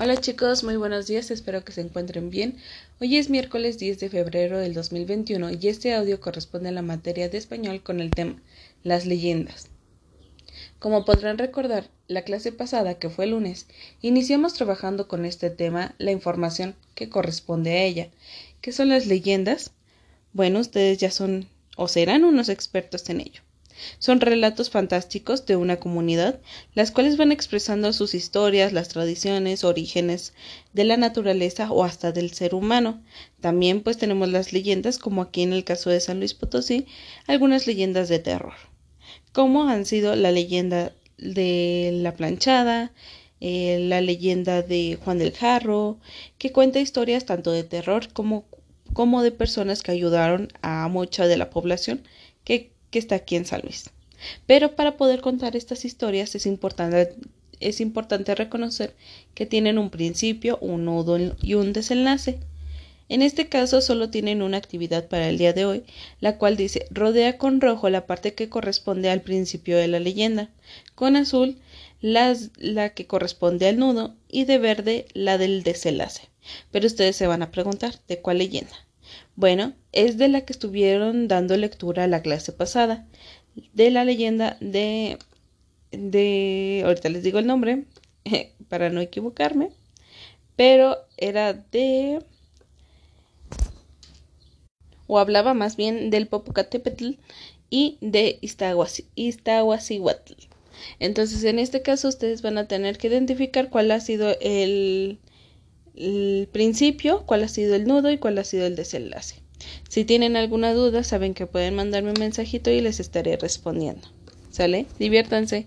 Hola chicos, muy buenos días, espero que se encuentren bien. Hoy es miércoles 10 de febrero del 2021 y este audio corresponde a la materia de español con el tema Las leyendas. Como podrán recordar, la clase pasada, que fue el lunes, iniciamos trabajando con este tema la información que corresponde a ella. ¿Qué son las leyendas? Bueno, ustedes ya son o serán unos expertos en ello. Son relatos fantásticos de una comunidad, las cuales van expresando sus historias, las tradiciones, orígenes de la naturaleza o hasta del ser humano. También pues tenemos las leyendas, como aquí en el caso de San Luis Potosí, algunas leyendas de terror, como han sido la leyenda de la planchada, eh, la leyenda de Juan del Jarro, que cuenta historias tanto de terror como, como de personas que ayudaron a mucha de la población que que está aquí en San Luis. Pero para poder contar estas historias es importante, es importante reconocer que tienen un principio, un nudo y un desenlace. En este caso solo tienen una actividad para el día de hoy, la cual dice rodea con rojo la parte que corresponde al principio de la leyenda, con azul la que corresponde al nudo y de verde la del desenlace. Pero ustedes se van a preguntar, ¿de cuál leyenda? Bueno, es de la que estuvieron dando lectura la clase pasada, de la leyenda de... de... ahorita les digo el nombre, para no equivocarme, pero era de... o hablaba más bien del Popocatépetl y de Iztahuacihuatl. Entonces, en este caso, ustedes van a tener que identificar cuál ha sido el, el principio, cuál ha sido el nudo y cuál ha sido el desenlace. Si tienen alguna duda, saben que pueden mandarme un mensajito y les estaré respondiendo. ¿Sale? Diviértanse.